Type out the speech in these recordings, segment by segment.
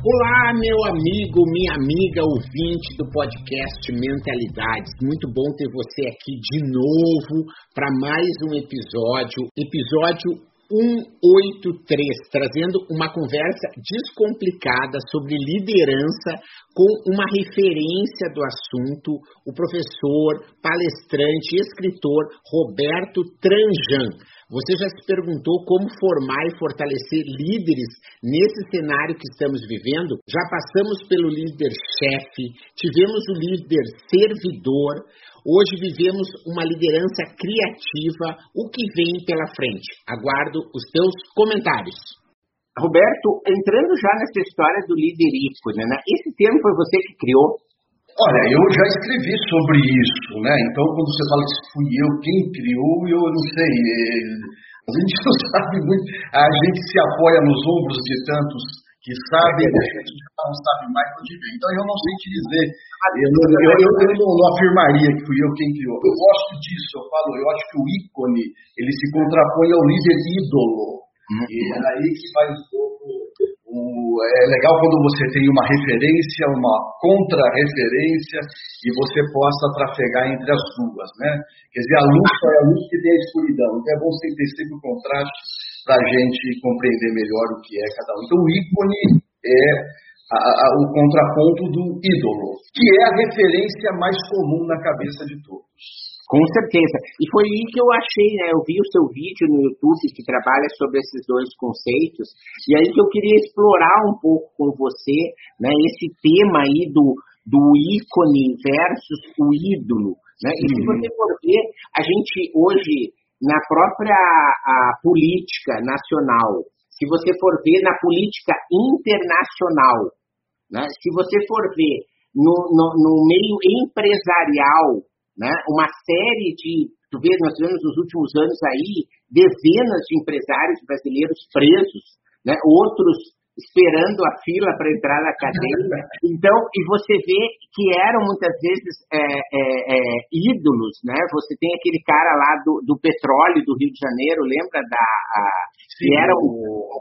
Olá, meu amigo, minha amiga ouvinte do podcast Mentalidades. Muito bom ter você aqui de novo para mais um episódio, episódio 183, trazendo uma conversa descomplicada sobre liderança com uma referência do assunto, o professor, palestrante, escritor Roberto Tranjan. Você já se perguntou como formar e fortalecer líderes nesse cenário que estamos vivendo? Já passamos pelo líder chefe, tivemos o líder servidor, hoje vivemos uma liderança criativa. O que vem pela frente? Aguardo os teus comentários. Roberto, entrando já nessa história do líder ícone, né? Esse termo foi você que criou? Olha, eu já escrevi sobre isso, né? Então, quando você fala que fui eu quem criou, eu não sei. A gente não sabe muito. A gente se apoia nos ombros de tantos que gente não sabe mais onde vem. Então, eu não sei te dizer. Eu, não, eu, eu, eu não, afirmaria que fui eu quem criou. Eu gosto disso, eu falo. Eu acho que o ícone ele se contrapõe ao líder ídolo. E é aí que faz um pouco. O, é legal quando você tem uma referência, uma contra-referência e você possa trafegar entre as duas, né? Quer dizer, a luz é a luz que tem a escuridão. Então é bom você ter sempre o contraste para a gente compreender melhor o que é cada um. Então o ícone é a, a, o contraponto do ídolo, que é a referência mais comum na cabeça de todos. Com certeza. E foi aí que eu achei, né? Eu vi o seu vídeo no YouTube que trabalha sobre esses dois conceitos, e aí que eu queria explorar um pouco com você, né? Esse tema aí do, do ícone versus o ídolo, né? E se você for ver, a gente hoje, na própria política nacional, se você for ver na política internacional, né? Se você for ver no, no, no meio empresarial, né? Uma série de, tu vê, nós tivemos nos últimos anos aí dezenas de empresários brasileiros presos, né? Outros esperando a fila para entrar na cadeia. Então, e você vê que eram muitas vezes é, é, é, ídolos, né? Você tem aquele cara lá do, do petróleo do Rio de Janeiro, lembra da a, Sim, que era o,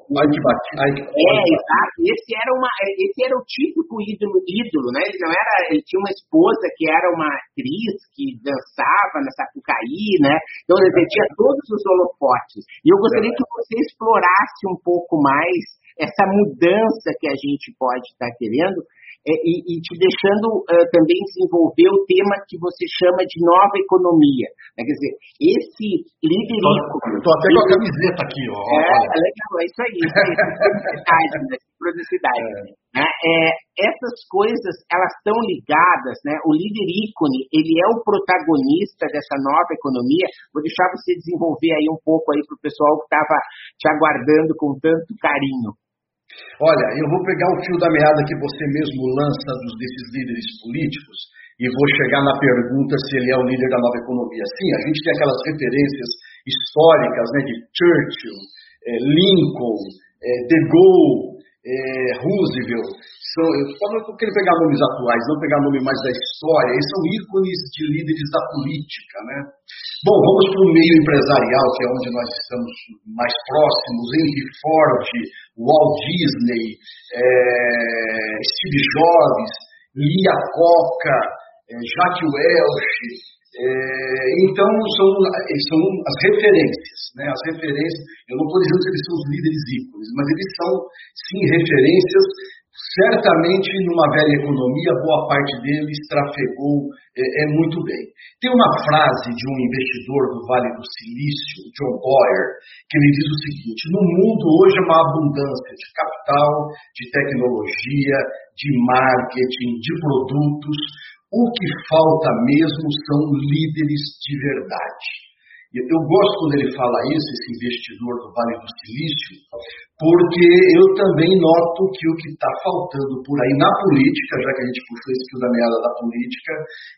o é, exato. Esse era uma, esse era o típico ídolo, ídolo, né? Ele não era, ele tinha uma esposa que era uma atriz que dançava na Sapucaí, né? Então ele tinha todos os holofotes. E eu gostaria que você explorasse um pouco mais essa mudança que a gente pode estar querendo é, e, e te deixando uh, também desenvolver o tema que você chama de nova economia. Né? Quer dizer, esse liderismo. Tô até com a camiseta aqui, ó. É, é legal, é isso aí. Produtividade, né? Né? É, essas coisas, elas estão ligadas, né? O líder ícone, ele é o protagonista dessa nova economia. Vou deixar você desenvolver aí um pouco aí para o pessoal que estava te aguardando com tanto carinho. Olha, eu vou pegar o fio da meada que você mesmo lança dos desses líderes políticos e vou chegar na pergunta se ele é o líder da nova economia. Sim, a gente tem aquelas referências históricas né, de Churchill, eh, Lincoln, eh, De Gaulle, eh, Roosevelt. São, eu estou querendo pegar nomes atuais, não pegar nome mais da história. Eles são ícones de líderes da política, né? Bom, vamos para o meio empresarial, que é onde nós estamos mais próximos. Henry Ford, Walt Disney, eh, Steve Jobs, Lia Coca, eh, Jack Welch. eh, então, são, são as referências. Né? As referências, eu não estou dizendo que eles são os líderes ícones, mas eles são, sim, referências certamente numa velha economia, boa parte deles trafegou é, é, muito bem. Tem uma frase de um investidor do Vale do Silício, John Boyer, que ele diz o seguinte: no mundo hoje é uma abundância de capital, de tecnologia, de marketing, de produtos. O que falta mesmo são líderes de verdade. Eu gosto quando ele fala isso, esse investidor do Vale do Silício, porque eu também noto que o que está faltando por aí na política, já que a gente puxou esse fio da meada da política,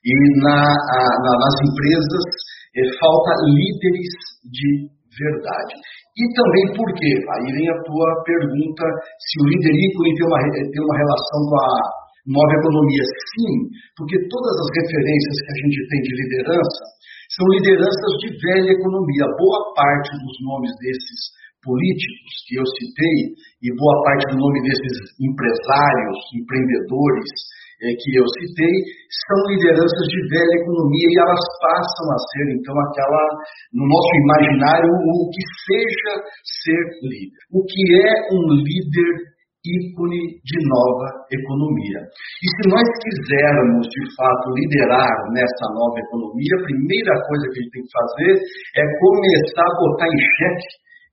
e na, a, na, nas empresas, é, falta líderes de verdade. E também porque, aí vem a tua pergunta, se o líder ícone tem uma, tem uma relação com a nova economia. Sim, porque todas as referências que a gente tem de liderança são lideranças de velha economia. Boa parte dos nomes desses políticos que eu citei e boa parte do nome desses empresários, empreendedores é, que eu citei, são lideranças de velha economia e elas passam a ser, então, aquela, no nosso imaginário, o que seja ser líder. O que é um líder ícone de nova economia. E se nós quisermos, de fato, liderar nessa nova economia, a primeira coisa que a gente tem que fazer é começar a botar em xeque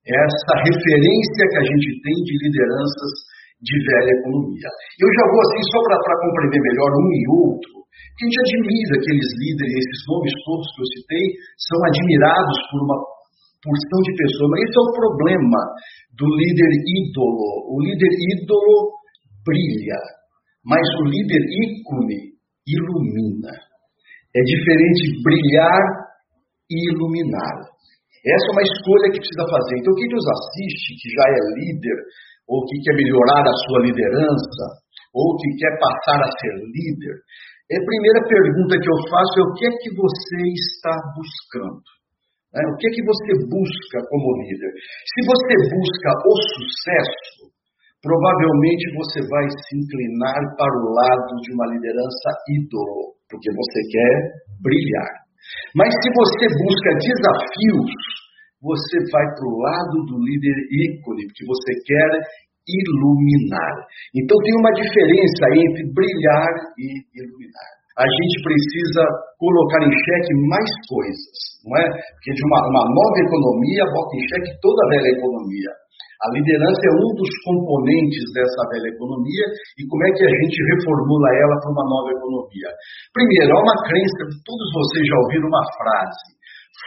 essa referência que a gente tem de lideranças de velha economia. Eu já vou assim, só para compreender melhor um e outro, que a gente admira aqueles líderes, esses nomes todos que eu citei, são admirados por uma porção de pessoas. Mas esse é o problema do líder ídolo. O líder ídolo brilha, mas o líder ícone ilumina. É diferente brilhar e iluminar. Essa é uma escolha que precisa fazer. Então, quem nos assiste, que já é líder, ou que quer melhorar a sua liderança, ou que quer passar a ser líder, a primeira pergunta que eu faço é o que é que você está buscando? Né? O que é que você busca como líder? Se você busca o sucesso, provavelmente você vai se inclinar para o lado de uma liderança ídolo, porque você quer brilhar. Mas se você busca desafios, você vai para o lado do líder ícone, porque você quer iluminar. Então tem uma diferença entre brilhar e iluminar a gente precisa colocar em xeque mais coisas, não é? Porque de uma, uma nova economia bota em xeque toda a velha economia. A liderança é um dos componentes dessa velha economia e como é que a gente reformula ela para uma nova economia? Primeiro, há uma crença, todos vocês já ouviram uma frase: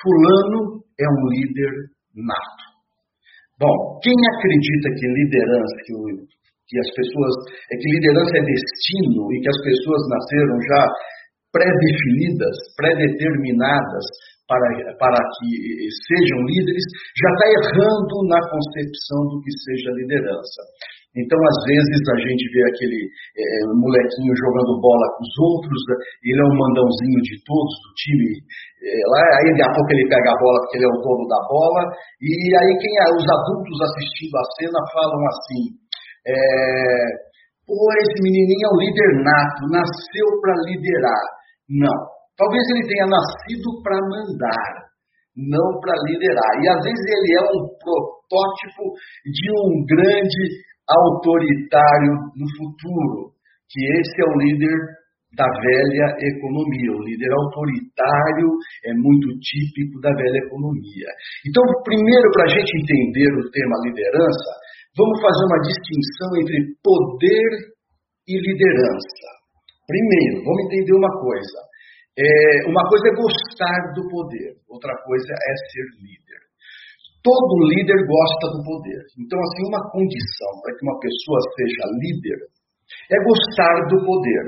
Fulano é um líder nato. Bom, quem acredita que liderança, que o que as pessoas, é que liderança é destino e que as pessoas nasceram já pré-definidas, pré-determinadas para, para que sejam líderes, já está errando na concepção do que seja liderança. Então, às vezes, a gente vê aquele é, molequinho jogando bola com os outros, ele é um mandãozinho de todos, do time. É, lá, aí, daqui a pouco, ele pega a bola porque ele é o dono da bola. E aí, quem é, os adultos assistindo a cena falam assim: é, Pô, esse menininho é um líder nato, nasceu para liderar. Não. Talvez ele tenha nascido para mandar, não para liderar. E às vezes ele é um protótipo de um grande autoritário no futuro, que esse é o líder da velha economia. O líder autoritário é muito típico da velha economia. Então, primeiro, para a gente entender o tema liderança, Vamos fazer uma distinção entre poder e liderança. Primeiro, vamos entender uma coisa. É, uma coisa é gostar do poder, outra coisa é ser líder. Todo líder gosta do poder. Então, assim, uma condição para que uma pessoa seja líder é gostar do poder.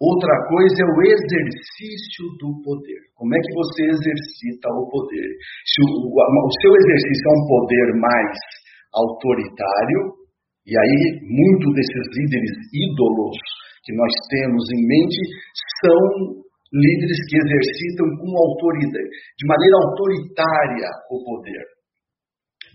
Outra coisa é o exercício do poder. Como é que você exercita o poder? Se o, o seu exercício é um poder mais autoritário, e aí muito desses líderes ídolos que nós temos em mente são líderes que exercitam com autoridade, de maneira autoritária o poder.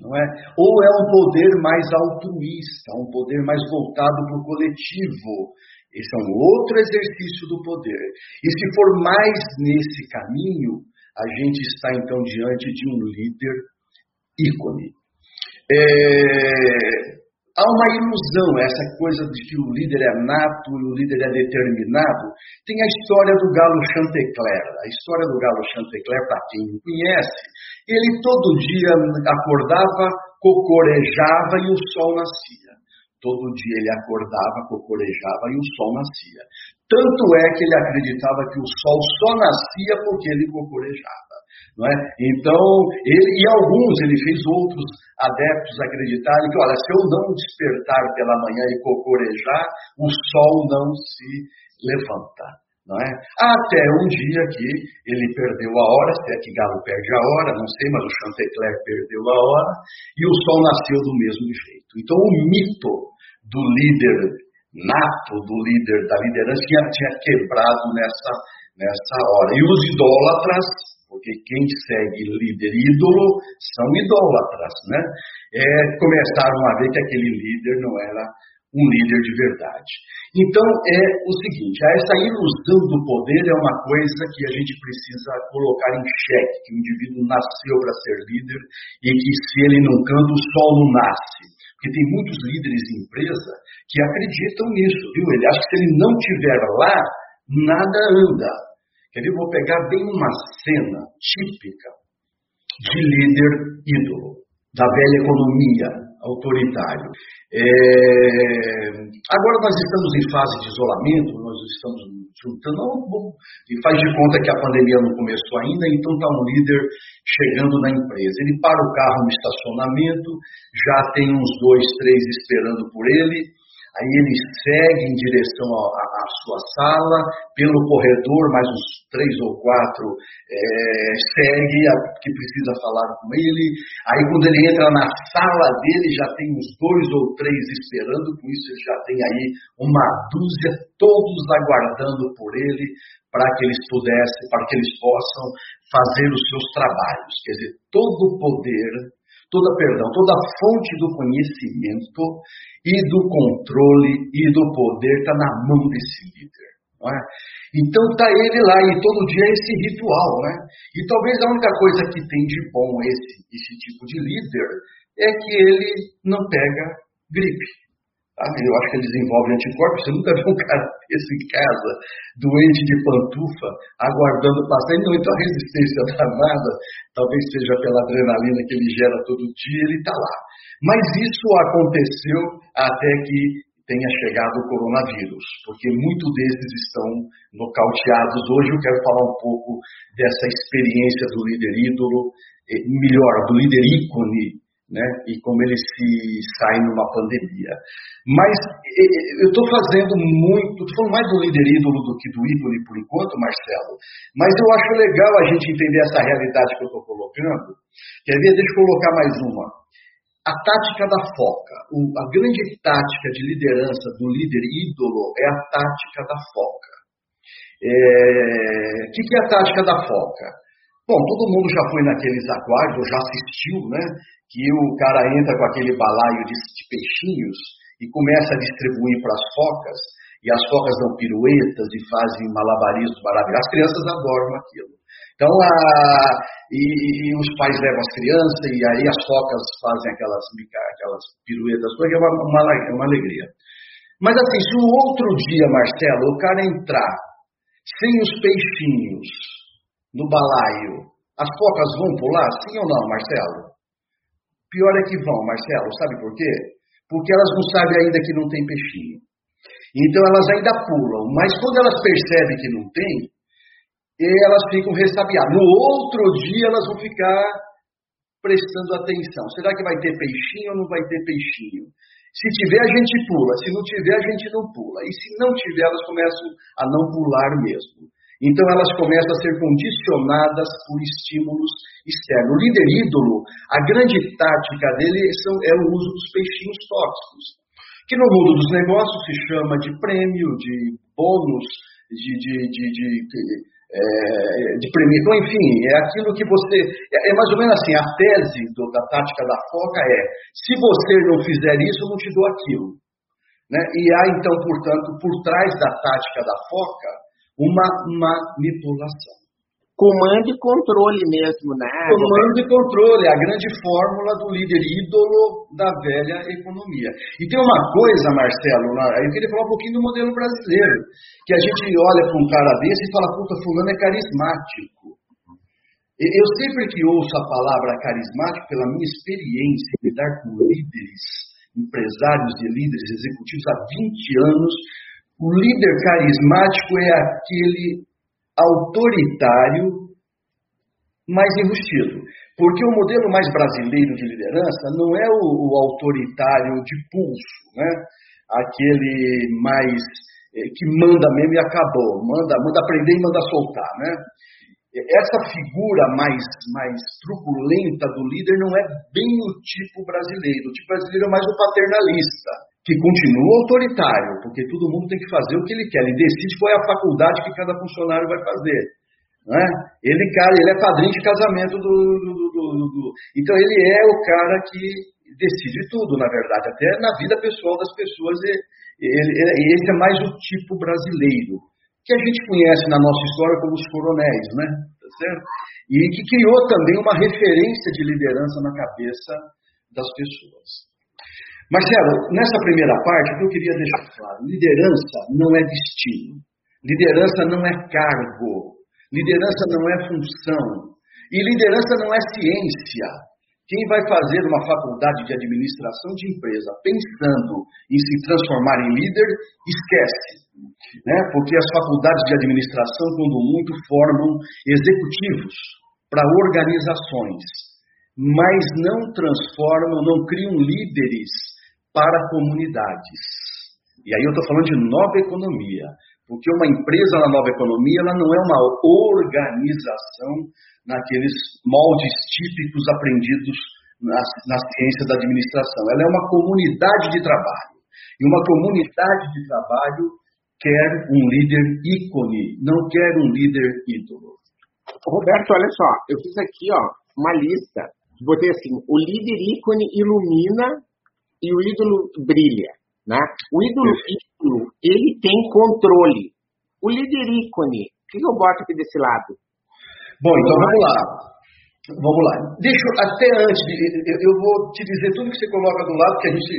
Não é? Ou é um poder mais altruísta, um poder mais voltado para o coletivo. Esse é um outro exercício do poder. E se for mais nesse caminho, a gente está então diante de um líder ícone. É, há uma ilusão, essa coisa de que o líder é nato e o líder é determinado. Tem a história do galo Chantecler. A história do galo Chantecler, para quem não conhece, ele todo dia acordava, cocorejava e o sol nascia. Todo dia ele acordava, cocorejava e o sol nascia. Tanto é que ele acreditava que o sol só nascia porque ele cocorejava. Não é? Então, ele, e alguns, ele fez outros adeptos acreditarem que, olha, se eu não despertar pela manhã e cocorejar, o sol não se levanta. É? Até um dia que ele perdeu a hora, se é que Galo perde a hora, não sei, mas o Chantecler perdeu a hora, e o sol nasceu do mesmo jeito. Então o mito do líder nato, do líder da liderança, tinha, tinha quebrado nessa, nessa hora. E os idólatras, porque quem segue líder ídolo são idólatras, né? É, começaram a ver que aquele líder não era um líder de verdade. Então é o seguinte, essa ilusão do poder é uma coisa que a gente precisa colocar em xeque, que o indivíduo nasceu para ser líder e que se ele não canta, o sol não nasce. Porque tem muitos líderes de empresa que acreditam nisso, viu? Ele acha que se ele não estiver lá, nada anda. Ver? Vou pegar bem uma cena típica de líder ídolo, da velha economia autoritário. É... Agora nós estamos em fase de isolamento, nós estamos juntando, e faz de conta que a pandemia não começou ainda, então está um líder chegando na empresa. Ele para o carro no estacionamento, já tem uns dois, três esperando por ele, Aí ele segue em direção à sua sala, pelo corredor, mais uns três ou quatro é, segue, a, que precisa falar com ele. Aí quando ele entra na sala dele, já tem uns dois ou três esperando, com isso ele já tem aí uma dúzia, todos aguardando por ele, para que eles pudessem, para que eles possam fazer os seus trabalhos. Quer dizer, todo o poder toda, perdão, toda fonte do conhecimento e do controle e do poder está na mão desse líder. É? Então está ele lá e todo dia é esse ritual. Né? E talvez a única coisa que tem de bom esse, esse tipo de líder é que ele não pega gripe. Eu acho que ele desenvolve anticorpos. Você nunca viu um cara desse em casa, doente de pantufa, aguardando passar. Então, então a resistência danada, talvez seja pela adrenalina que ele gera todo dia, ele está lá. Mas isso aconteceu até que tenha chegado o coronavírus, porque muitos desses estão nocauteados. Hoje eu quero falar um pouco dessa experiência do líder ídolo, eh, melhor, do líder ícone né? e como ele se sai numa pandemia. Mas eu estou fazendo muito, estou falando mais do líder ídolo do que do ídolo por enquanto, Marcelo, mas eu acho legal a gente entender essa realidade que eu estou colocando. Quer ver? Deixa eu colocar mais uma. A tática da foca, a grande tática de liderança do líder ídolo é a tática da foca. É... O que é a tática da foca? Bom, todo mundo já foi naqueles aquários, já assistiu, né? Que o cara entra com aquele balaio de, de peixinhos e começa a distribuir para as focas, e as focas dão piruetas e fazem malabarismos maravilhosos. As crianças adoram aquilo. Então, a, e, e, os pais levam as crianças, e aí as focas fazem aquelas, aquelas piruetas, porque é uma, uma, uma alegria. Mas assim, se o outro dia, Marcelo, o cara entrar sem os peixinhos, no balaio, as focas vão pular? Sim ou não, Marcelo? Pior é que vão, Marcelo. Sabe por quê? Porque elas não sabem ainda que não tem peixinho. Então elas ainda pulam. Mas quando elas percebem que não tem, elas ficam ressabiadas. No outro dia elas vão ficar prestando atenção. Será que vai ter peixinho ou não vai ter peixinho? Se tiver, a gente pula. Se não tiver, a gente não pula. E se não tiver, elas começam a não pular mesmo. Então elas começam a ser condicionadas por estímulos externos. O líder ídolo, a grande tática dele é o uso dos peixinhos tóxicos, que no mundo dos negócios se chama de prêmio, de bônus, de, de, de, de, é, de. Então, enfim, é aquilo que você. É, é, mais ou menos assim: a tese do, da tática da foca é: se você não fizer isso, eu não te dou aquilo. Né? E há, então, portanto, por trás da tática da foca, uma manipulação. Comando e controle mesmo, né? Comando e controle, a grande fórmula do líder ídolo da velha economia. E tem uma coisa, Marcelo, eu queria falar um pouquinho do modelo brasileiro, que a gente olha para um cara desse e fala, puta, fulano é carismático. Eu sempre que ouço a palavra carismático, pela minha experiência em lidar com líderes, empresários e líderes executivos há 20 anos, o líder carismático é aquele autoritário mais enrustido. Porque o modelo mais brasileiro de liderança não é o, o autoritário de pulso, né? aquele mais eh, que manda mesmo e acabou, manda, manda aprender e manda soltar. Né? Essa figura mais, mais truculenta do líder não é bem o tipo brasileiro. O tipo brasileiro é mais o paternalista, que continua autoritário, porque todo mundo tem que fazer o que ele quer. Ele decide qual é a faculdade que cada funcionário vai fazer. Né? Ele, cara, ele é padrinho de casamento do, do, do, do, Então ele é o cara que decide tudo, na verdade, até na vida pessoal das pessoas. Ele, ele, esse é mais o tipo brasileiro, que a gente conhece na nossa história como os coronéis, né? Tá certo? E que criou também uma referência de liderança na cabeça das pessoas. Marcelo, nessa primeira parte, o que eu queria deixar claro: liderança não é destino, liderança não é cargo, Liderança não é função. E liderança não é ciência. Quem vai fazer uma faculdade de administração de empresa pensando em se transformar em líder, esquece. Né? Porque as faculdades de administração, quando muito, formam executivos para organizações, mas não transformam, não criam líderes para comunidades. E aí eu estou falando de nova economia. Porque uma empresa na nova economia ela não é uma organização naqueles moldes típicos aprendidos na, na ciência da administração. Ela é uma comunidade de trabalho. E uma comunidade de trabalho quer um líder ícone, não quer um líder ídolo. Roberto, olha só, eu fiz aqui ó, uma lista. Botei assim: o líder ícone ilumina e o ídolo brilha. Né? O ídolo ícone, ele tem controle. O líder ícone, o que eu boto aqui desse lado? Bom, então vamos lá. Vamos lá. Deixa até antes, de, eu, eu, vou te dizer tudo que você coloca do lado, que a gente,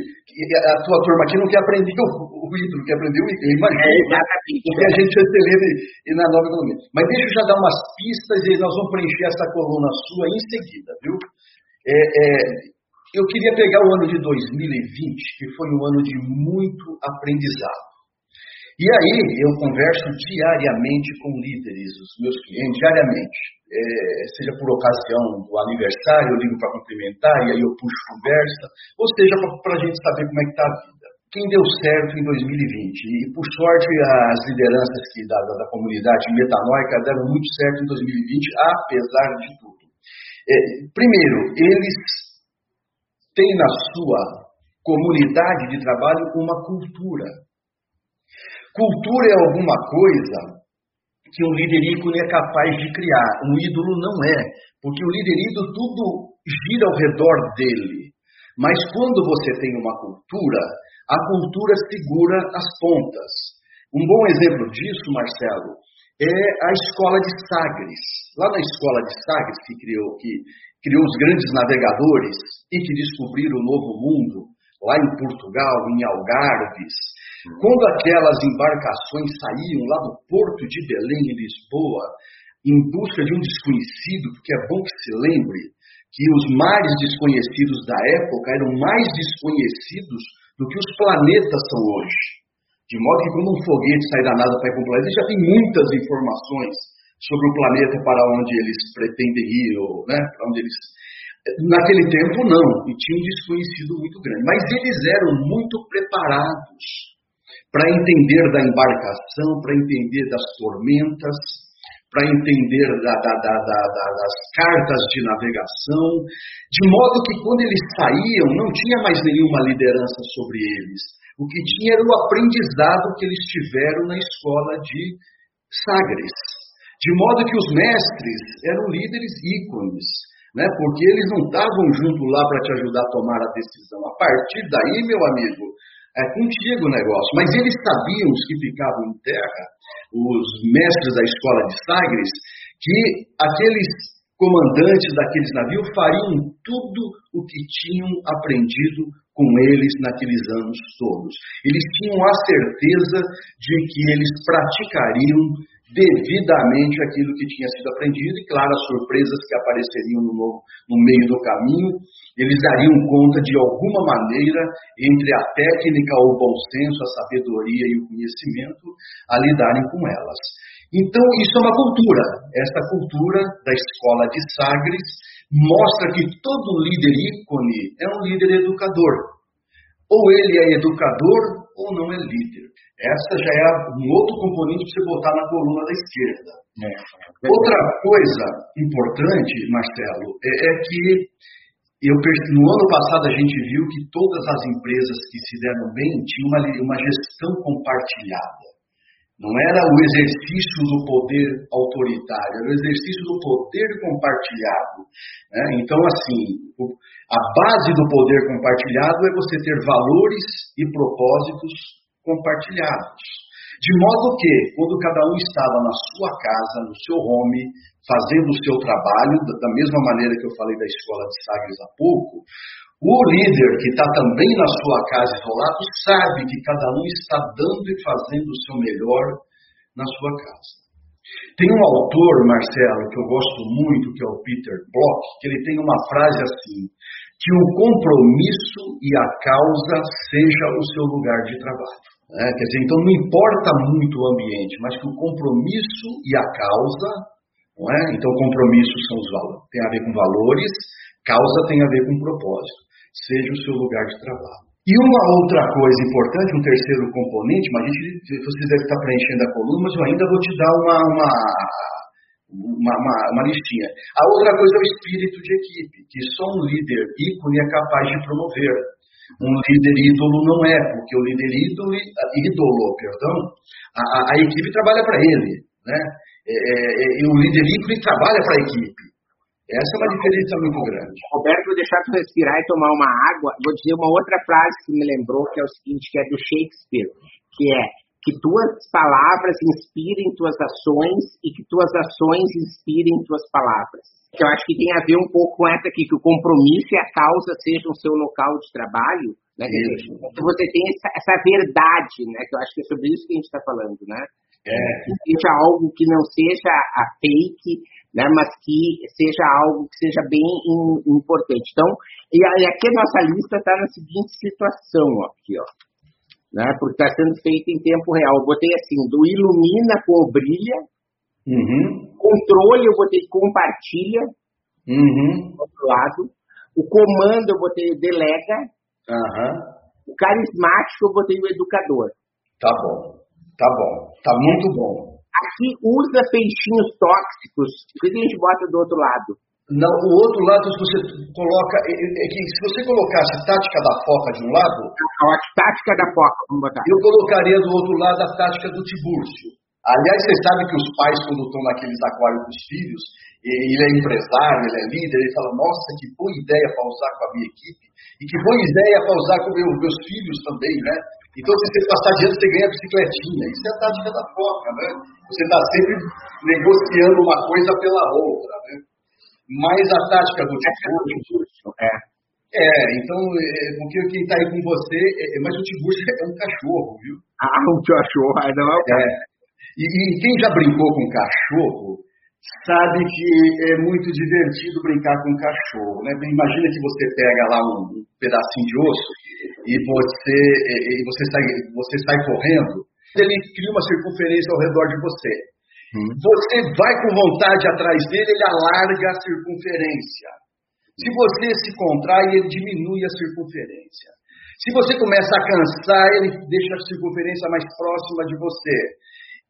a tua turma aqui não quer aprender o, o ídolo, quer aprender o ídolo, imagina. É, exatamente. Porque a gente vai líder e na nova economia. Mas deixa eu já dar umas pistas e nós vamos preencher essa coluna sua em seguida, viu? É, é, eu queria pegar o ano de 2020, que foi um ano de muito aprendizado. E aí eu converso diariamente com líderes, os meus clientes, diariamente. É, seja por ocasião do aniversário, eu ligo para cumprimentar e aí eu puxo conversa, ou seja, para a gente saber como é que está a vida. Quem deu certo em 2020, e por sorte as lideranças que, da, da comunidade metanoica deram muito certo em 2020, apesar de tudo. É, primeiro, eles tem na sua comunidade de trabalho uma cultura. Cultura é alguma coisa que um líder ícone é capaz de criar. Um ídolo não é, porque o líder ídolo tudo gira ao redor dele. Mas quando você tem uma cultura, a cultura segura as pontas. Um bom exemplo disso, Marcelo, é a escola de Sagres. Lá na escola de Sagres, que criou, que criou os grandes navegadores e que descobriram o novo mundo, lá em Portugal, em Algarves, quando aquelas embarcações saíam lá do porto de Belém, em Lisboa, em busca de um desconhecido, porque é bom que se lembre que os mares desconhecidos da época eram mais desconhecidos do que os planetas são hoje. De modo que quando um foguete sai da NASA para ir para o planeta, já tem muitas informações sobre o planeta para onde eles pretendem ir, ou, né, para onde eles. Naquele tempo, não, e tinha um desconhecido muito grande. Mas eles eram muito preparados para entender da embarcação, para entender das tormentas, para entender da, da, da, das cartas de navegação, de modo que quando eles saíam, não tinha mais nenhuma liderança sobre eles. O que tinha era o aprendizado que eles tiveram na escola de Sagres. De modo que os mestres eram líderes ícones, né? porque eles não estavam junto lá para te ajudar a tomar a decisão. A partir daí, meu amigo, é contigo o negócio. Mas eles sabiam, os que ficavam em terra, os mestres da escola de Sagres, que aqueles comandantes daqueles navios fariam tudo o que tinham aprendido com eles naqueles anos todos. Eles tinham a certeza de que eles praticariam devidamente aquilo que tinha sido aprendido, e claro, as surpresas que apareceriam no, no meio do caminho, eles dariam conta de alguma maneira, entre a técnica, o bom senso, a sabedoria e o conhecimento, a lidarem com elas. Então, isso é uma cultura. Essa cultura da escola de Sagres mostra que todo líder ícone é um líder educador. Ou ele é educador ou não é líder. Essa já é um outro componente para você botar na coluna da esquerda. É. Outra coisa importante, Marcelo, é, é que eu, no ano passado a gente viu que todas as empresas que se deram bem tinham uma, uma gestão compartilhada. Não era o exercício do poder autoritário, era o exercício do poder compartilhado. Né? Então, assim, a base do poder compartilhado é você ter valores e propósitos compartilhados. De modo que, quando cada um estava na sua casa, no seu home, fazendo o seu trabalho, da mesma maneira que eu falei da escola de Sagres há pouco, o líder que está também na sua casa isolado sabe que cada um está dando e fazendo o seu melhor na sua casa. Tem um autor, Marcelo, que eu gosto muito, que é o Peter Bloch, que ele tem uma frase assim: que o compromisso e a causa seja o seu lugar de trabalho. É, quer dizer, então não importa muito o ambiente, mas que o compromisso e a causa, não é? Então compromisso são os valores, tem a ver com valores, causa tem a ver com propósito, seja o seu lugar de trabalho. E uma outra coisa importante, um terceiro componente, mas a gente, você deve estar preenchendo a coluna, mas eu ainda vou te dar uma, uma, uma, uma, uma listinha. A outra coisa é o espírito de equipe, que só um líder ícone é capaz de promover. Um líder ídolo não é, porque o líder ídolo, ídolo perdão, a, a, equipe trabalha para ele. Né? É, é, é, e o líder ícone trabalha para a equipe. Essa é uma diferença muito grande. Roberto, vou deixar tu respirar e tomar uma água. Vou dizer uma outra frase que me lembrou, que é o seguinte, que é do Shakespeare, que é que tuas palavras inspirem tuas ações e que tuas ações inspirem tuas palavras que eu acho que tem a ver um pouco com essa aqui, que o compromisso e a causa sejam o seu local de trabalho, né? Que você tem essa, essa, verdade, né? Que eu acho que é sobre isso que a gente está falando, né? É. Que seja algo que não seja a fake, né? Mas que seja algo que seja bem in, importante. Então, e aqui a nossa lista está na seguinte situação, aqui, ó. Né? Porque está sendo feito em tempo real. Eu botei assim, do ilumina com brilha, Uhum. Controle eu botei compartilha. Uhum. Do outro lado. O comando eu botei delega. Uhum. O carismático eu botei o educador. Tá bom. Tá bom. Tá muito bom. Aqui usa peixinhos tóxicos. O que a gente bota do outro lado? Não, o outro lado você coloca. É, é, é que se você colocasse tática da foca de um lado. A tática da foca, vamos botar. Eu colocaria do outro lado a tática do Tibúrcio. Aliás, você sabe que os pais, quando estão naqueles aquários dos filhos, ele é empresário, ele é líder, ele fala, nossa, que boa ideia para usar com a minha equipe, e que boa ideia para usar com meu, meus filhos também, né? Então, se você passar adiante, você ganha a bicicletinha. Isso é a tática da foca, né? Você está sempre negociando uma coisa pela outra, né? Mas a tática do Tiburcio... É. É, então, é, porque quem está aí com você, é, mas o Tiburcio é um cachorro, viu? Ah, um cachorro, não é o cara. É. E, e quem já brincou com cachorro sabe que é muito divertido brincar com cachorro. Né? Imagina que você pega lá um pedacinho de osso e você, e você, sai, você sai correndo, ele cria uma circunferência ao redor de você. Hum. Você vai com vontade atrás dele, ele alarga a circunferência. Se você se contrai, ele diminui a circunferência. Se você começa a cansar, ele deixa a circunferência mais próxima de você.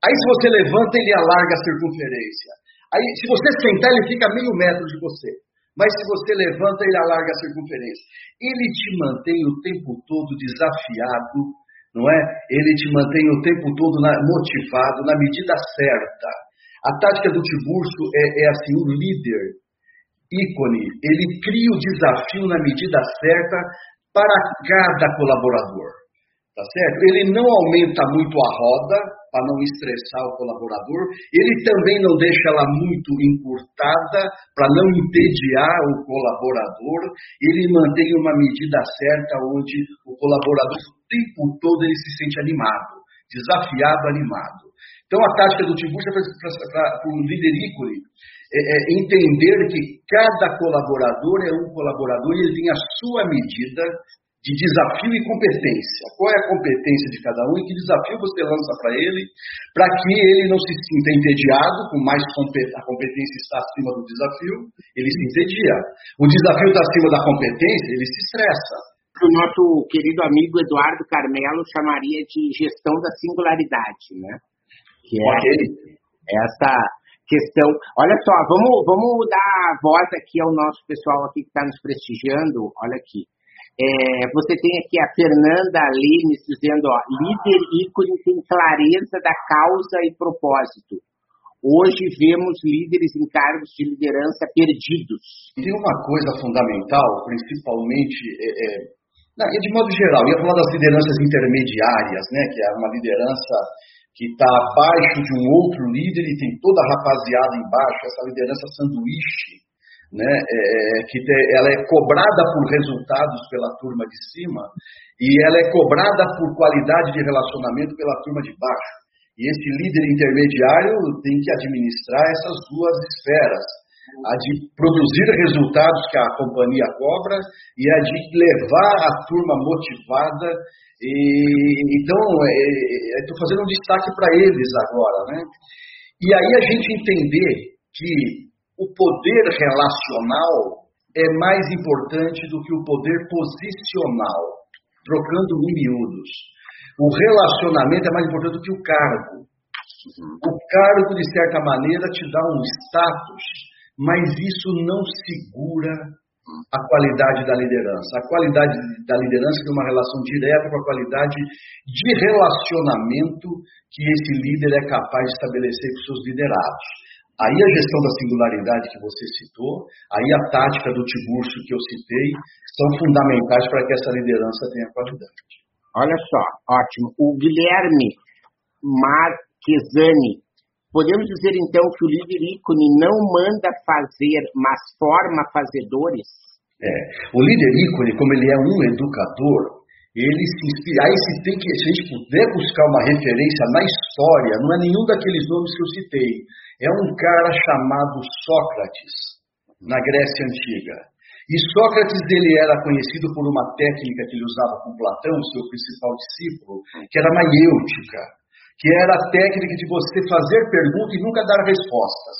Aí se você levanta, ele alarga a circunferência. Aí se você sentar, ele fica meio metro de você. Mas se você levanta, ele alarga a circunferência. Ele te mantém o tempo todo desafiado, não é? Ele te mantém o tempo todo motivado, na medida certa. A tática do Tiburcio é, é assim, o líder, ícone, ele cria o desafio na medida certa para cada colaborador. Tá certo? Ele não aumenta muito a roda para não estressar o colaborador. Ele também não deixa ela muito encurtada para não entediar o colaborador. Ele mantém uma medida certa onde o colaborador o tempo todo ele se sente animado, desafiado, animado. Então a tática do Tiburcio é para o líder ícone é, é entender que cada colaborador é um colaborador e ele tem a sua medida de desafio e competência. Qual é a competência de cada um e que desafio você lança para ele, para que ele não se sinta entediado, com mais a competência está acima do desafio, ele se entedia. O desafio está acima da competência, ele se estressa. O nosso querido amigo Eduardo Carmelo chamaria de gestão da singularidade, né? Que é okay. essa questão. Olha só, vamos, vamos dar voz aqui ao nosso pessoal aqui que está nos prestigiando. Olha aqui. É, você tem aqui a Fernanda Lemes dizendo, ó, líder ícone tem clareza da causa e propósito. Hoje vemos líderes em cargos de liderança perdidos. Tem uma coisa fundamental, principalmente, é, é, de modo geral, ia falar das lideranças intermediárias, né, que é uma liderança que está abaixo de um outro líder e tem toda a rapaziada embaixo, essa liderança sanduíche, né, é, é que te, ela é cobrada por resultados pela turma de cima e ela é cobrada por qualidade de relacionamento pela turma de baixo. E esse líder intermediário tem que administrar essas duas esferas, a de produzir resultados que a companhia cobra e a de levar a turma motivada. E, então, estou é, fazendo um destaque para eles agora. Né? E aí a gente entender que o poder relacional é mais importante do que o poder posicional, trocando em miúdos. O relacionamento é mais importante do que o cargo. O cargo, de certa maneira, te dá um status, mas isso não segura a qualidade da liderança. A qualidade da liderança tem uma relação direta com a qualidade de relacionamento que esse líder é capaz de estabelecer com seus liderados. Aí a gestão da singularidade que você citou, aí a tática do Tiburcio que eu citei, são fundamentais para que essa liderança tenha qualidade. Olha só, ótimo. O Guilherme Marquesani, podemos dizer então que o líder ícone não manda fazer, mas forma fazedores? É, o líder ícone, como ele é um educador, ele se. Aí se tem que, se a gente puder buscar uma referência na história, não é nenhum daqueles nomes que eu citei é um cara chamado Sócrates, na Grécia Antiga. E Sócrates ele era conhecido por uma técnica que ele usava com Platão, seu principal discípulo, que era maiêutica, que era a técnica de você fazer perguntas e nunca dar respostas.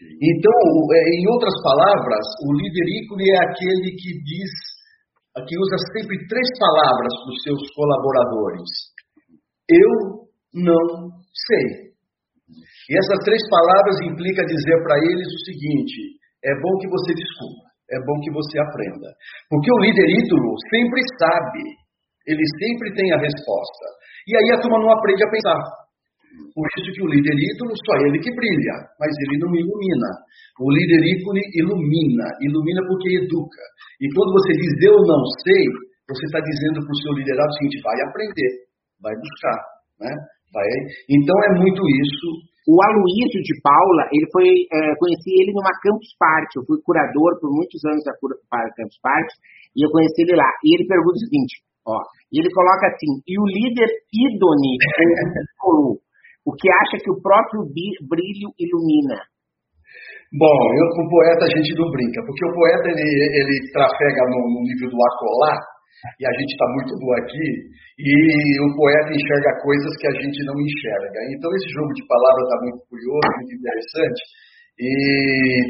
Então, é, em outras palavras, o líder ícone é aquele que diz, que usa sempre três palavras para os seus colaboradores. Eu não sei. E essas três palavras implicam dizer para eles o seguinte: é bom que você descubra, é bom que você aprenda. Porque o líder ídolo sempre sabe, ele sempre tem a resposta. E aí a turma não aprende a pensar. Por isso que o líder ídolo, só ele que brilha, mas ele não ilumina. O líder ícone ilumina, ilumina porque educa. E quando você diz eu não sei, você está dizendo para o seu liderado o seguinte: vai aprender, vai buscar. Né? Vai. Então é muito isso o Aloysio de Paula, ele foi, é, conheci ele numa Campus Party, eu fui curador por muitos anos da Campus Party, e eu conheci ele lá. E ele pergunta o seguinte, ó, e ele coloca assim, e o líder ídone, o que acha que o próprio brilho ilumina? Bom, eu com o poeta a gente não brinca, porque o poeta ele, ele trafega no, no nível do acolá, e a gente está muito boa aqui, e o poeta enxerga coisas que a gente não enxerga. Então esse jogo de palavras está muito curioso, muito interessante, e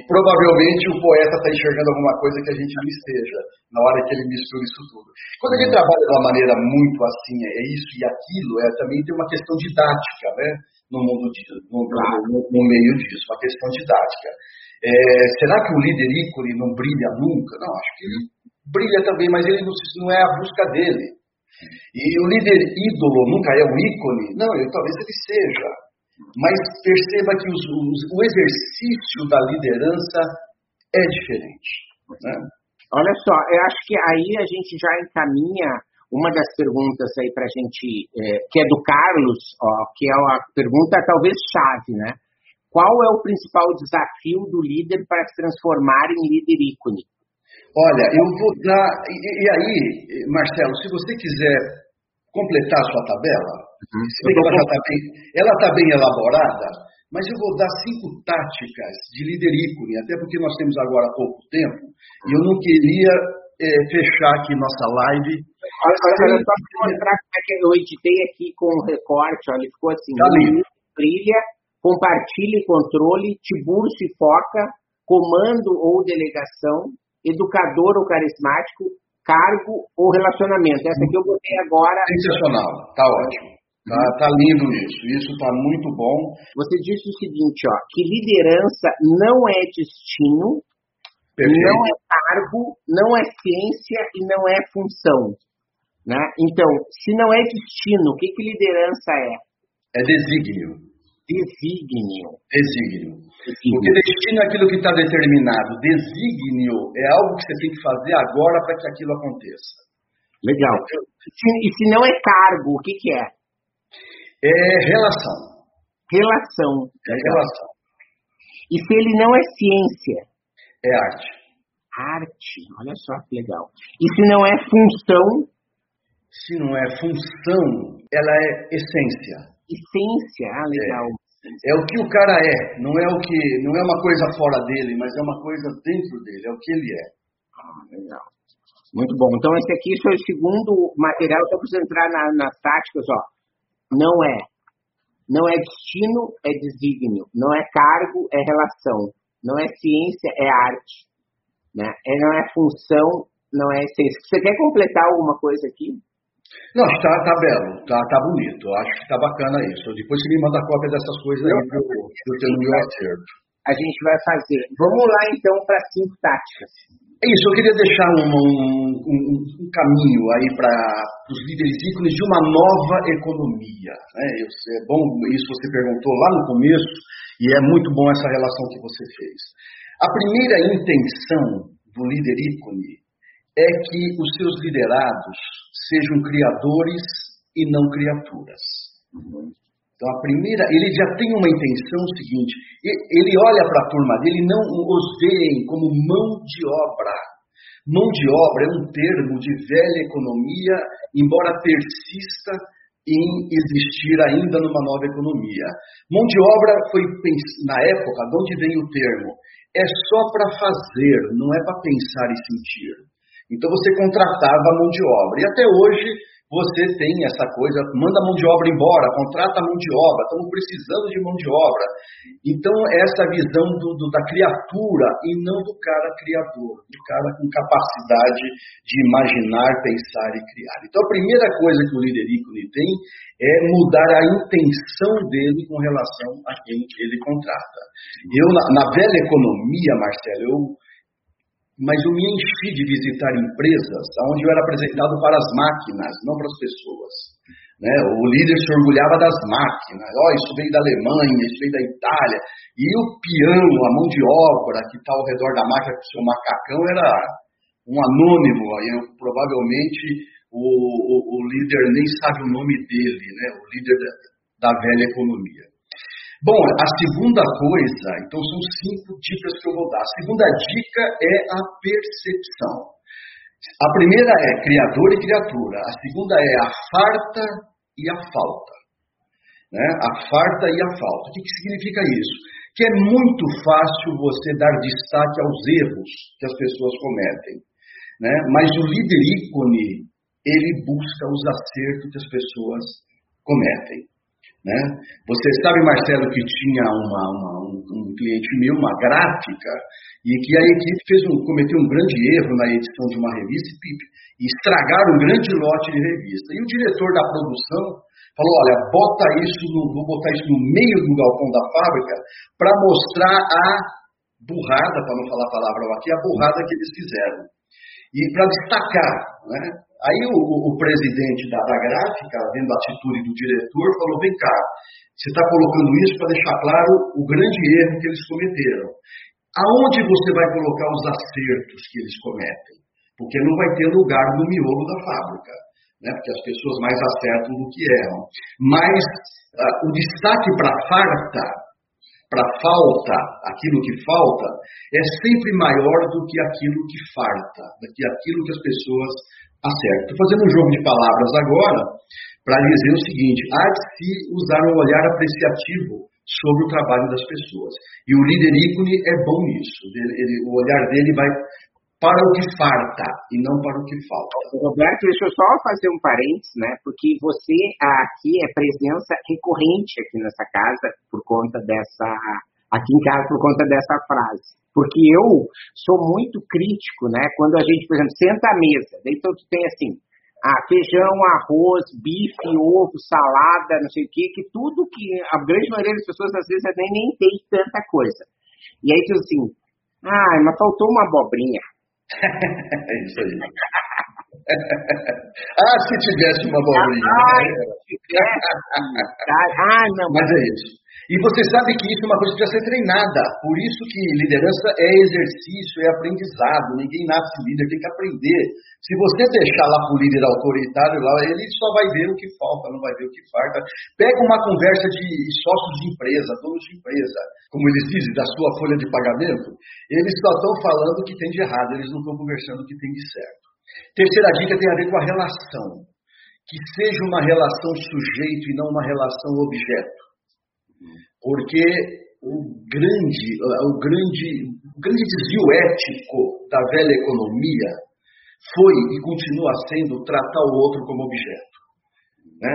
provavelmente o poeta está enxergando alguma coisa que a gente não esteja, na hora que ele mistura isso tudo. Quando ele trabalha de uma maneira muito assim, é isso e aquilo, é, também tem uma questão didática, né? No mundo de, no, no, no meio disso, uma questão didática. É, será que o líder ícone não brilha nunca? Não, acho que ele brilha também, mas ele não, não é a busca dele. E o líder ídolo nunca é um ícone? Não, ele, talvez ele seja. Mas perceba que os, os, o exercício da liderança é diferente. Né? Olha só, eu acho que aí a gente já encaminha uma das perguntas aí para a gente, é, que é do Carlos, ó, que é a pergunta talvez chave, né? Qual é o principal desafio do líder para se transformar em líder ícone? Olha, eu vou dar. E, e aí, Marcelo, se você quiser completar a sua tabela. Ela está bem, tá bem elaborada, mas eu vou dar cinco táticas de líder ícone, até porque nós temos agora pouco tempo, e eu não queria é, fechar aqui nossa live. Olha, olha só para mostrar como é que eu editei aqui com o recorte, olha, ele ficou assim, Tá brilha, compartilhe controle, Tiburcio e foca, comando ou delegação, educador ou carismático, cargo ou relacionamento. Essa aqui eu botei agora. Sensacional, tá ótimo. Tá, tá lindo isso, isso tá muito bom. Você disse o seguinte, ó, que liderança não é destino, Perfeito. não é cargo, não é ciência e não é função. Né? Então, se não é destino, o que, que liderança é? É desígnio. Desígnio. Desígnio. Porque destino é aquilo que está determinado. Desígnio é algo que você tem que fazer agora para que aquilo aconteça. Legal. Se- e se não é cargo, o que, que é? É relação. Relação. É relação. E se ele não é ciência? É arte. Arte. Olha só que legal. E se não é função? Se não é função, ela é essência. Essência. Ah, legal. É o que o cara é. Não é o que, não é uma coisa fora dele, mas é uma coisa dentro dele. É o que ele é. Ah, legal. Muito bom. Então, esse aqui foi o segundo material. Só para você entrar na- nas táticas, ó. Não é. Não é destino, é desígnio. Não é cargo, é relação. Não é ciência, é arte. Né? É, não é função, não é essência. Você quer completar alguma coisa aqui? Não, está tá belo, tá, tá bonito. Acho que tá bacana isso. Depois você me manda cópia dessas coisas aí pro, pro teu meu acerto. A gente vai fazer. Vamos lá, então, para cinco táticas. É isso, eu queria deixar um, um- um- caminho aí para os líderes ícones de uma nova economia. Né? É bom, isso você perguntou lá no começo, e é muito bom essa relação que você fez. A primeira intenção do líder ícone é que os seus liderados sejam criadores e não criaturas. Então, a primeira, ele já tem uma intenção seguinte: ele olha para a turma dele, não os veem como mão de obra. Mão de obra é um termo de velha economia, embora persista em existir ainda numa nova economia. Mão de obra foi, na época, de onde vem o termo? É só para fazer, não é para pensar e sentir. Então você contratava mão de obra. E até hoje você tem essa coisa, manda a mão de obra embora, contrata a mão de obra, estamos precisando de mão de obra. Então, essa visão do, do- da criatura e não do cara criador, do cara com capacidade de imaginar, pensar e criar. Então, a primeira coisa que o líder ícone tem é mudar a intenção dele com relação a quem ele contrata. Eu, na, na velha economia, Marcelo, eu mas eu me enchi de visitar empresas onde eu era apresentado para as máquinas, não para as pessoas. Né? O líder se orgulhava das máquinas. Ó, isso veio da Alemanha, isso veio da Itália. E o peão, a mão de obra que está ao redor da máquina com seu macacão era um anônimo. Eu, provavelmente o, o, o líder nem sabe o nome dele, né? o líder da, da velha economia. Bom, a segunda coisa, então são cinco dicas que eu vou dar. A segunda dica é a percepção. A primeira é criador e criatura. A segunda é a farta e a falta. Né? A farta e a falta. O que, que significa isso? Que é muito fácil você dar destaque aos erros que as pessoas cometem. Né? Mas o líder ícone, ele busca os acertos que as pessoas cometem. Né? Você sabe, Marcelo, que tinha uma, uma, um, um, cliente meu, uma gráfica, e que a equipe fez um, cometeu um grande erro na edição de uma revista e, estragaram um grande lote de revista. E o diretor da produção falou: Olha, bota isso no, vou botar isso no meio do galpão da fábrica para mostrar a burrada, para não falar a palavra aqui, a burrada que eles fizeram. E para destacar, né? Aí o, o, presidente da, da, gráfica, vendo a atitude do diretor, falou: vem cá, você está colocando isso para deixar claro o grande erro que eles cometeram. Aonde você vai colocar os acertos que eles cometem? Porque não vai ter lugar no miolo da fábrica, né? porque as pessoas mais acertam do que erram. Mas uh, o destaque para a farta, para falta, aquilo que falta, é sempre maior do que aquilo que farta, do que aquilo que as pessoas acertam. Estou fazendo um jogo de palavras agora para dizer o seguinte: há de se usar um olhar apreciativo sobre o trabalho das pessoas. E o líder ícone é bom nisso. Ele, ele, o olhar dele vai para o que farta e não para o que falta. Roberto, deixa eu só fazer um parênteses, né? Porque você aqui é presença recorrente aqui nessa casa por conta dessa aqui em casa por conta dessa frase. Porque eu sou muito crítico, né? Quando a gente, por exemplo, senta à mesa, então tu tem assim, ah, feijão, arroz, bife, ovo, salada, não sei o quê, que tudo que a grande maioria das pessoas às vezes nem, nem tem tanta coisa. E aí tu assim, ah, mas faltou uma abobrinha é isso aí. ah, se tivesse uma. Ah, se tivesse. ah, não. Mas é isso. E você sabe que isso é uma coisa que precisa ser treinada. Por isso que liderança é exercício, é aprendizado. Ninguém nasce líder, tem que aprender. Se você deixar lá para o líder autoritário, lá, ele só vai ver o que falta, não vai ver o que falta. Pega uma conversa de sócios de empresa, donos de empresa, como eles dizem, da sua folha de pagamento, eles só estão falando o que tem de errado, eles não estão conversando o que tem de certo. Terceira dica tem a ver com a relação. Que seja uma relação sujeito e não uma relação objeto porque o grande, o grande, o grande desvio ético da velha economia foi e continua sendo tratar o outro como objeto. Né?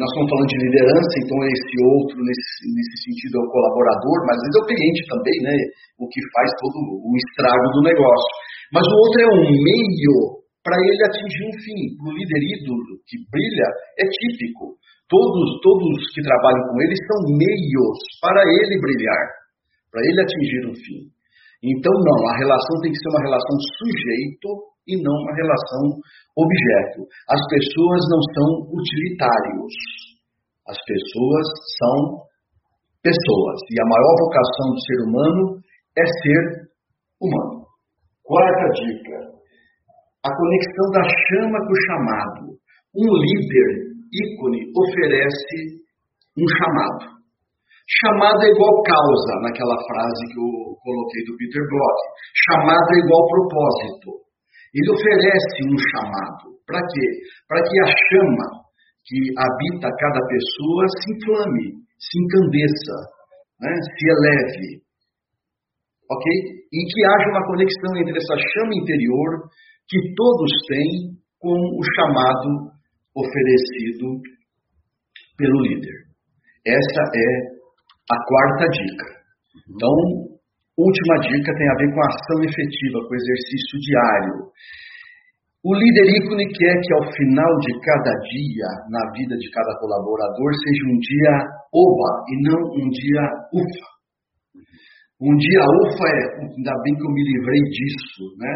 Nós estamos falando de liderança, então esse outro, nesse, nesse sentido, é o colaborador, mas às vezes é o cliente também, né? o que faz todo o estrago do negócio. Mas o outro é um meio para ele atingir um fim. O líder ídolo que brilha é típico. Todos, todos que trabalham com ele são meios para ele brilhar, para ele atingir o fim. Então, não, a relação tem que ser uma relação sujeito e não uma relação objeto. As pessoas não são utilitários. As pessoas são pessoas. E a maior vocação do ser humano é ser humano. Quarta dica: a conexão da chama com o chamado. Um líder ícone oferece um chamado. Chamado é igual causa, naquela frase que eu coloquei do Peter Bloch. Chamado é igual propósito. Ele oferece um chamado. Para quê? Para que a chama que habita cada pessoa se inflame, se encandeça, né? se eleve. Ok? E que haja uma conexão entre essa chama interior que todos têm com o chamado oferecido pelo líder. Essa é a quarta dica. Então, última dica tem a ver com a ação efetiva, com o exercício diário. O líder ícone quer que ao final de cada dia, na vida de cada colaborador, seja um dia oba e não um dia ufa. Um dia ufa é, ainda bem que eu me livrei disso, né?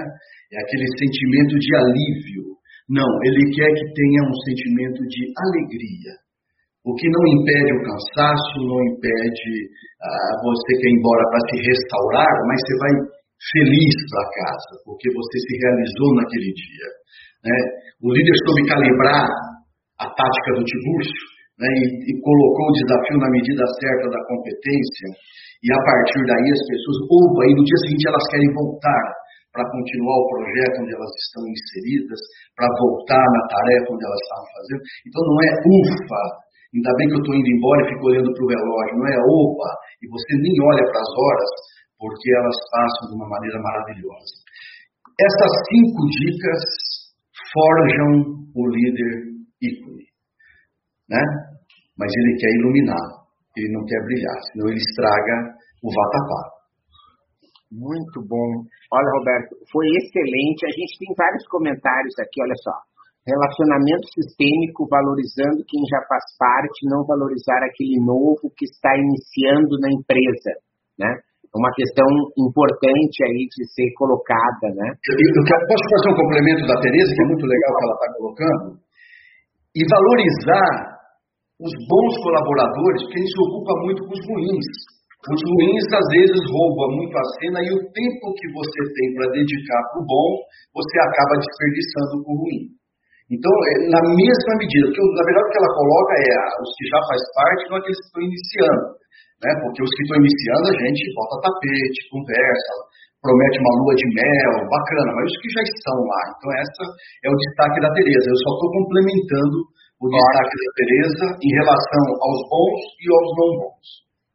É aquele sentimento de alívio, não, ele quer que tenha um sentimento de alegria. O que não impede o cansaço, não impede ah, você que ir embora para se restaurar, mas você vai feliz para casa, porque você se realizou naquele dia. Né? O líder soube calibrar a tática do Tiburcio né? e, e colocou o desafio na medida certa da competência, e a partir daí as pessoas, opa, e no dia seguinte elas querem voltar para continuar o projeto onde elas estão inseridas, para voltar na tarefa onde elas estavam fazendo. Então não é ufa, ainda bem que eu estou indo embora e fico olhando para o relógio, não é opa, e você nem olha para as horas, porque elas passam de uma maneira maravilhosa. Essas cinco dicas forjam o líder ícone, né? Mas ele quer iluminar, ele não quer brilhar, senão ele estraga o vatapá. Muito bom. Olha, Roberto, foi excelente. A gente tem vários comentários aqui, olha só. Relacionamento sistêmico valorizando quem já faz parte, não valorizar aquele novo que está iniciando na empresa, né? É uma questão importante aí de ser colocada, né? Eu, eu posso fazer um complemento da Tereza, que é muito legal que ela está colocando, e valorizar os bons colaboradores, porque a gente se ocupa muito com os ruins. Os ruins às vezes roubam muito a cena e o tempo que você tem para dedicar para o bom, você acaba desperdiçando para o ruim. Então, é, na mesma medida, que na verdade o que ela coloca é os que já faz parte, não aqueles que estão iniciando. Né? Porque os que estão iniciando, a gente bota tapete, conversa, promete uma lua de mel, bacana, mas os que já estão lá. Então, essa é o destaque da Tereza. Eu só estou complementando o destaque da Tereza em relação aos bons e aos não bons.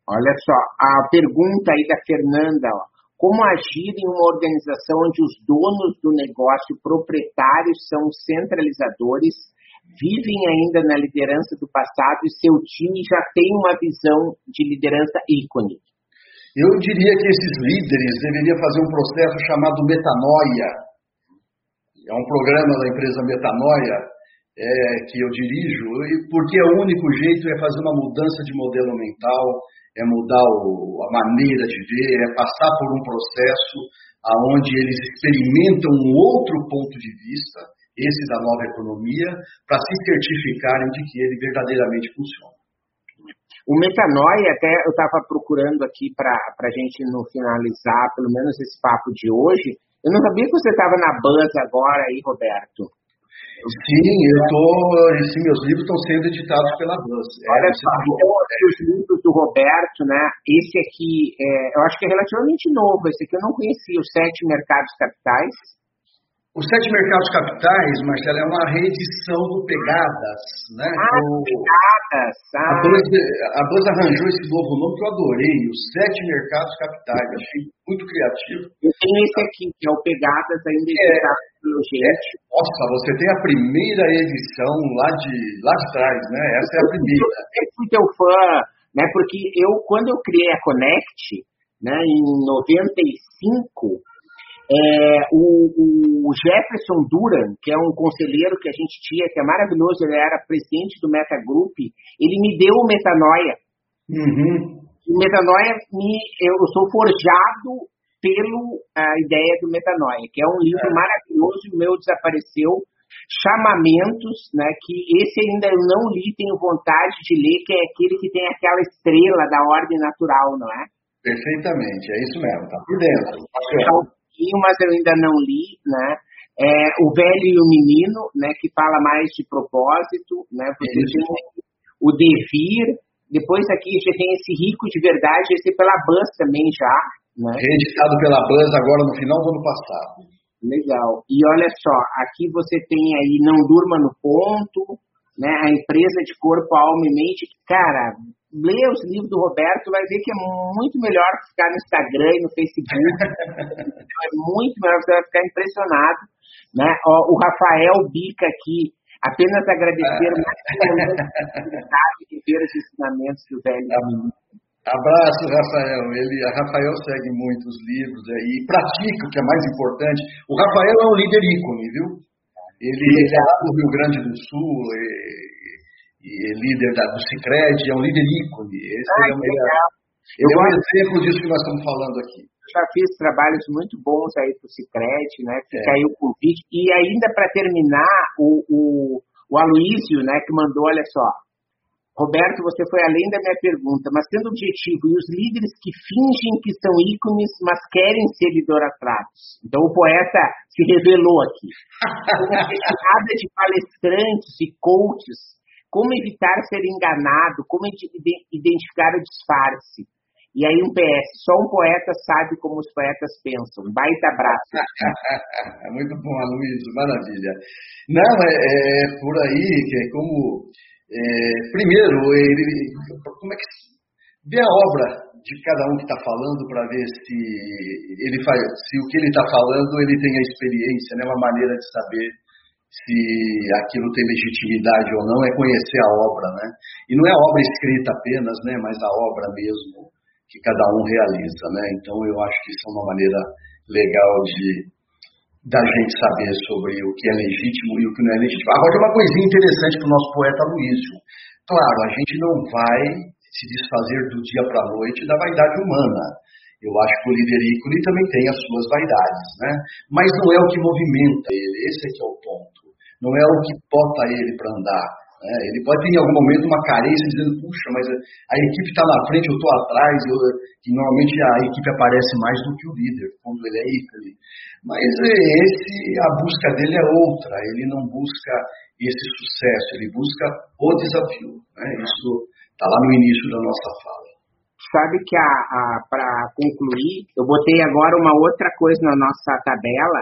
Olha só, a pergunta aí da Fernanda, ó. como agir em uma organização onde os donos do negócio, proprietários, são centralizadores, vivem ainda na liderança do passado e seu time já tem uma visão de liderança ícone. Eu diria que esses líderes deveriam fazer um processo chamado metanoia. É um programa da empresa Metanoia é, que eu dirijo, porque o único jeito é fazer uma mudança de modelo mental, é mudar o, a maneira de ver, é passar por um processo aonde eles experimentam um outro ponto de vista, esse da nova economia, para se certificarem de que ele verdadeiramente funciona. O metanoia, até eu estava procurando aqui para a gente não finalizar, pelo menos esse papo de hoje. Eu não sabia que você estava na Buzz agora aí, Roberto. Sim, eu tô. Sim, meus livros estão sendo editados pela Buzz. É, Olha só, então, os livros do Roberto, né? Esse aqui, é, eu acho que é relativamente novo. Esse aqui eu não conhecia, os Sete Mercados Capitais. Os Sete Mercados Capitais, Marcelo, é uma reedição do Pegadas, né? Ah, o, Pegadas. Ah. A, Buzz, arranjou esse novo nome que eu adorei, os Sete Mercados Capitais. Achei muito criativo. Eu tenho esse aqui, que é o Pegadas, ainda é, gente. Nossa, você tem a primeira edição lá de, lá de trás, né? Essa é a primeira. Eu fui teu fã, né? Porque eu, quando eu criei a Connect, né, em 95, é, o, o, Jefferson Duran, que é um conselheiro que a gente tinha, que é maravilhoso, ele era presidente do Metagroup, ele me deu o Metanoia. Uhum. O Metanoia, me, eu sou forjado pelo a ideia do Metanoia, que é um livro é. maravilhoso, o meu desapareceu, Chamamentos, né, que esse ainda eu não li, tenho vontade de ler, que é aquele que tem aquela estrela da ordem natural, não é? Perfeitamente, é isso mesmo, tá por dentro. Tá então, pouquinho, mas eu ainda não li, né? É, o Velho e o Menino, né, que fala mais de propósito, né, você tem o Devir, depois aqui já tem esse Rico de Verdade, esse pela Buzz também já, né? Reeditado pela Buzz agora no final do ano passado. Legal. E olha só, aqui você tem aí Não Durma no Ponto, né, a empresa de corpo, alma e mente, cara, lê os livros do Roberto, vai ver que é muito melhor ficar no Instagram e no Facebook. é muito melhor, você vai ficar impressionado. Né? o Rafael Bica aqui, apenas agradecer mais de ver os ensinamentos do velho Abraço, Rafael. Ele, a Rafael segue muitos livros aí, e pratica, o que é mais importante. O Rafael é um líder ícone, viu? Ele, ele é lá do Rio Grande do Sul, líder da, do Cicred, é um líder ícone. Esse ah, é, um, ele é um exemplo disso que nós estamos falando aqui. Já fiz trabalhos muito bons aí para o Cicred, né? Fica é. aí o convite. E ainda para terminar, o, o, o Aloísio, né, que mandou, olha só. Roberto, você foi além da minha pergunta, mas tendo objetivo, e os líderes que fingem que são ícones, mas querem ser idolatrados. Então o poeta se revelou aqui. Uma nada de palestrantes e coaches como evitar ser enganado, como identificar o disfarce. E aí um PS, só um poeta sabe como os poetas pensam. Baita abraço. Muito bom, Luiz, maravilha. Não, é, é, por aí que é como é, primeiro ele como é que vê a obra de cada um que está falando para ver se ele faz, se o que ele está falando ele tem a experiência, né, uma maneira de saber se aquilo tem legitimidade ou não, é conhecer a obra, né? E não é a obra escrita apenas, né? Mas a obra mesmo que cada um realiza, né? Então eu acho que isso é uma maneira legal de da gente saber sobre o que é legítimo e o que não é legítimo. Agora uma coisinha interessante para o nosso poeta Luísio. Claro, a gente não vai se desfazer do dia para a noite da vaidade humana. Eu acho que o líder ícone também tem as suas vaidades, né? Mas não é o que movimenta ele, esse é que é o ponto. Não é o que bota ele para andar. Né? Ele pode ter em algum momento uma carência dizendo, puxa, mas a equipe está na frente, eu estou atrás, eu... e normalmente a equipe aparece mais do que o líder, quando ele é ícone. Mas esse, a busca dele é outra, ele não busca esse sucesso, ele busca o desafio. Né? Isso está lá no início da nossa fala sabe que a, a para concluir, eu botei agora uma outra coisa na nossa tabela,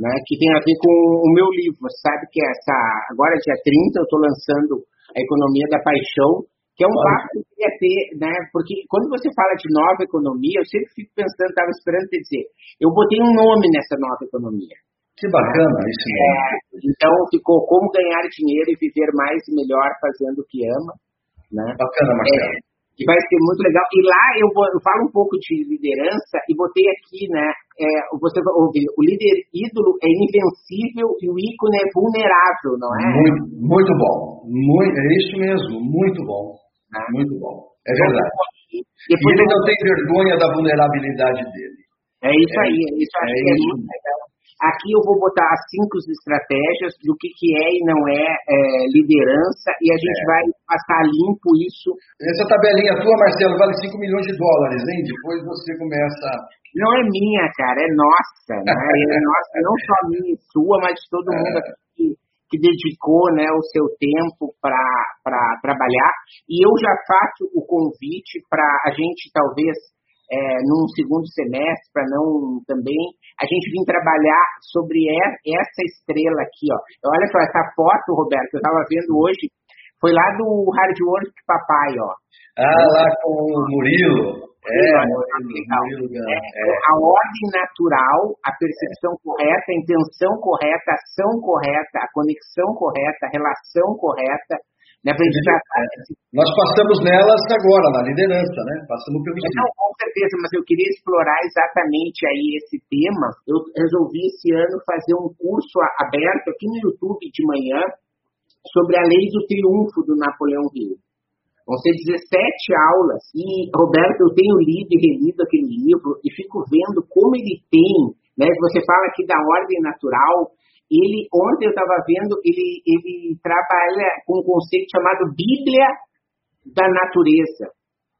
né, que tem a ver com o meu livro. Sabe que essa agora dia 30 eu estou lançando a Economia da Paixão, que é um papo que eu queria ter, né? Porque quando você fala de nova economia, eu sempre fico pensando, estava esperando te dizer, eu botei um nome nessa nova economia. Que bacana isso. É, então ficou como ganhar dinheiro e viver mais e melhor fazendo o que ama, né? Bacana, Marcelo. É, que vai ser muito legal. E lá eu, vou, eu falo um pouco de liderança e botei aqui, né? É, você vai ouvir, o líder ídolo é invencível e o ícone é vulnerável, não é? Muito, muito bom. Muito, é isso mesmo, muito bom. Ah. Muito bom. É verdade. E, ele não tem vergonha da vulnerabilidade dele. É isso aí, é isso, acho é que é muito legal. Aqui eu vou botar as cinco estratégias do que, que é e não é, é liderança e a gente é. vai passar limpo isso. Essa tabelinha tua, Marcelo, vale 5 milhões de dólares, hein? Depois você começa. Não é minha, cara, é nossa. Né? É nossa, não só minha e sua, mas de todo é. mundo aqui que, que dedicou né, o seu tempo para trabalhar. E eu já faço o convite para a gente talvez é, num segundo semestre, para não também a gente vir trabalhar sobre essa estrela aqui, ó. Olha só, essa foto, Roberto, eu estava vendo hoje, foi lá do Hard Work Papai, ó. Ah, lá com o Murilo. É, Murilo, é, é. A ordem natural, a percepção é. correta, a intenção correta, a ação correta, a conexão correta, a relação correta, né, Nós passamos nelas agora, na liderança, né? Passamos pelo Não, com certeza, mas eu queria explorar exatamente aí esse tema. Eu resolvi esse ano fazer um curso aberto aqui no YouTube de manhã sobre a lei do triunfo do Napoleão Hill. Vão ser 17 aulas. E, Roberto, eu tenho lido e relido aquele livro e fico vendo como ele tem, né? Você fala aqui da ordem natural, ele ontem eu estava vendo, ele, ele trabalha com um conceito chamado Bíblia da natureza.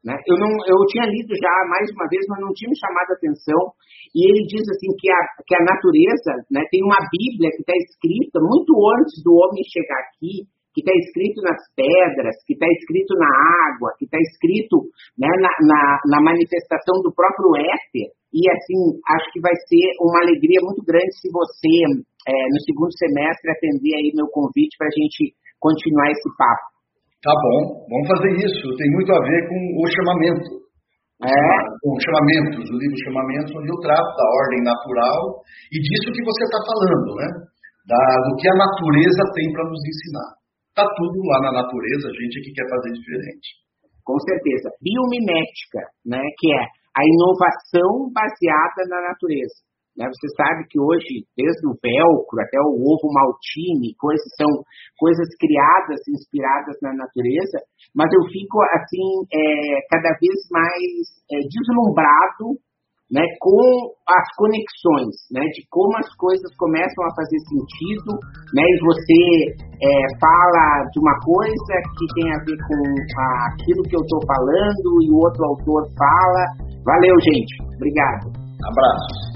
Né? Eu, não, eu tinha lido já mais uma vez, mas não tinha me chamado a atenção. E ele diz assim que a, que a natureza né, tem uma Bíblia que está escrita muito antes do homem chegar aqui, que está escrito nas pedras, que está escrito na água, que está escrito né, na, na, na manifestação do próprio éter. E assim, acho que vai ser uma alegria muito grande se você é, no segundo semestre, atender aí meu convite para a gente continuar esse papo. Tá bom, vamos fazer isso. Tem muito a ver com o chamamento. É? Com chamamentos, o livro Chamamentos, onde eu trato da ordem natural e disso que você está falando, né? Da, do que a natureza tem para nos ensinar. Está tudo lá na natureza, a gente é que quer fazer diferente. Com certeza. Biomimética, né? que é a inovação baseada na natureza. Né? Você sabe que hoje, desde o velcro até o ovo maltine, coisas são coisas criadas, inspiradas na natureza, mas eu fico assim é, cada vez mais é, deslumbrado né, com as conexões, né, de como as coisas começam a fazer sentido, né, e você é, fala de uma coisa que tem a ver com aquilo que eu estou falando e o outro autor fala. Valeu, gente. Obrigado. Abraço.